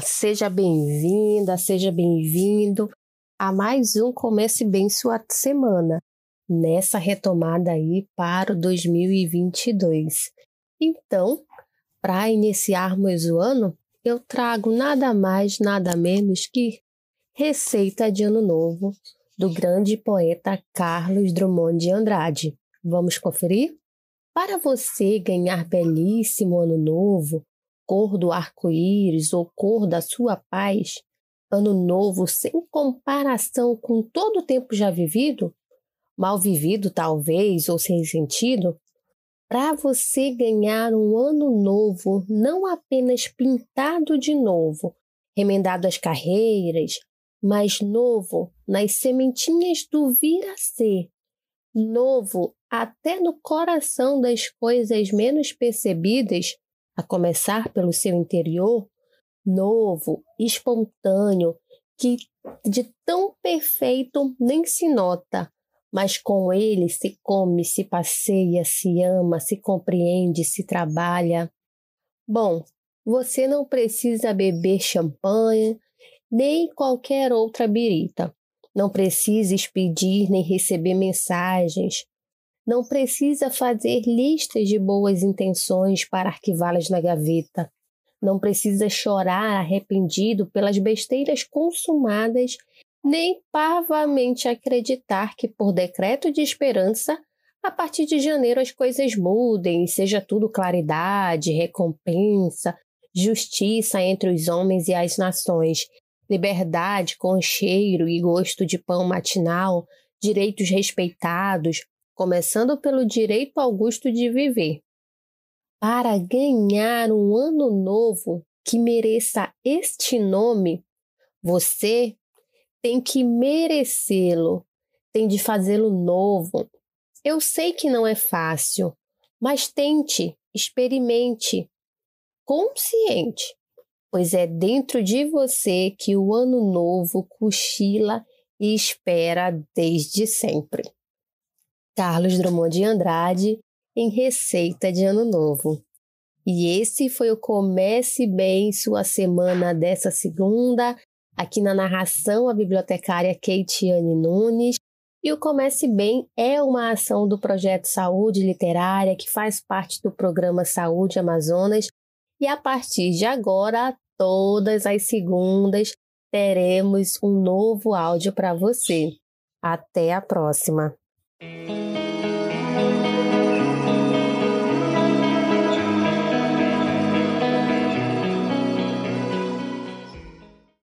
seja bem-vinda, seja bem-vindo a mais um Comece Bem Sua Semana, nessa retomada aí para o 2022. Então, para iniciarmos o ano, eu trago nada mais, nada menos que Receita de Ano Novo, do grande poeta Carlos Drummond de Andrade. Vamos conferir? Para você ganhar belíssimo ano novo, cor do arco-íris ou cor da sua paz, ano novo sem comparação com todo o tempo já vivido, mal vivido talvez ou sem sentido, para você ganhar um ano novo não apenas pintado de novo, remendado as carreiras, mas novo nas sementinhas do vir a ser, novo até no coração das coisas menos percebidas, a começar pelo seu interior, novo, espontâneo, que de tão perfeito nem se nota, mas com ele se come, se passeia, se ama, se compreende, se trabalha. Bom, você não precisa beber champanhe nem qualquer outra birita. Não precisa expedir nem receber mensagens. Não precisa fazer listas de boas intenções para arquivá-las na gaveta. Não precisa chorar arrependido pelas besteiras consumadas, nem parvamente acreditar que, por decreto de esperança, a partir de janeiro as coisas mudem e seja tudo claridade, recompensa, justiça entre os homens e as nações, liberdade com cheiro e gosto de pão matinal, direitos respeitados, começando pelo direito ao gosto de viver. Para ganhar um ano novo que mereça este nome, você tem que merecê-lo, tem de fazê-lo novo. Eu sei que não é fácil, mas tente, experimente, consciente pois é dentro de você que o ano novo cochila e espera desde sempre. Carlos Drummond de Andrade em Receita de Ano Novo. E esse foi o Comece Bem Sua Semana dessa segunda, aqui na narração a bibliotecária Keitiane Nunes. E o Comece Bem é uma ação do projeto Saúde Literária que faz parte do programa Saúde Amazonas. E a partir de agora, todas as segundas teremos um novo áudio para você. Até a próxima!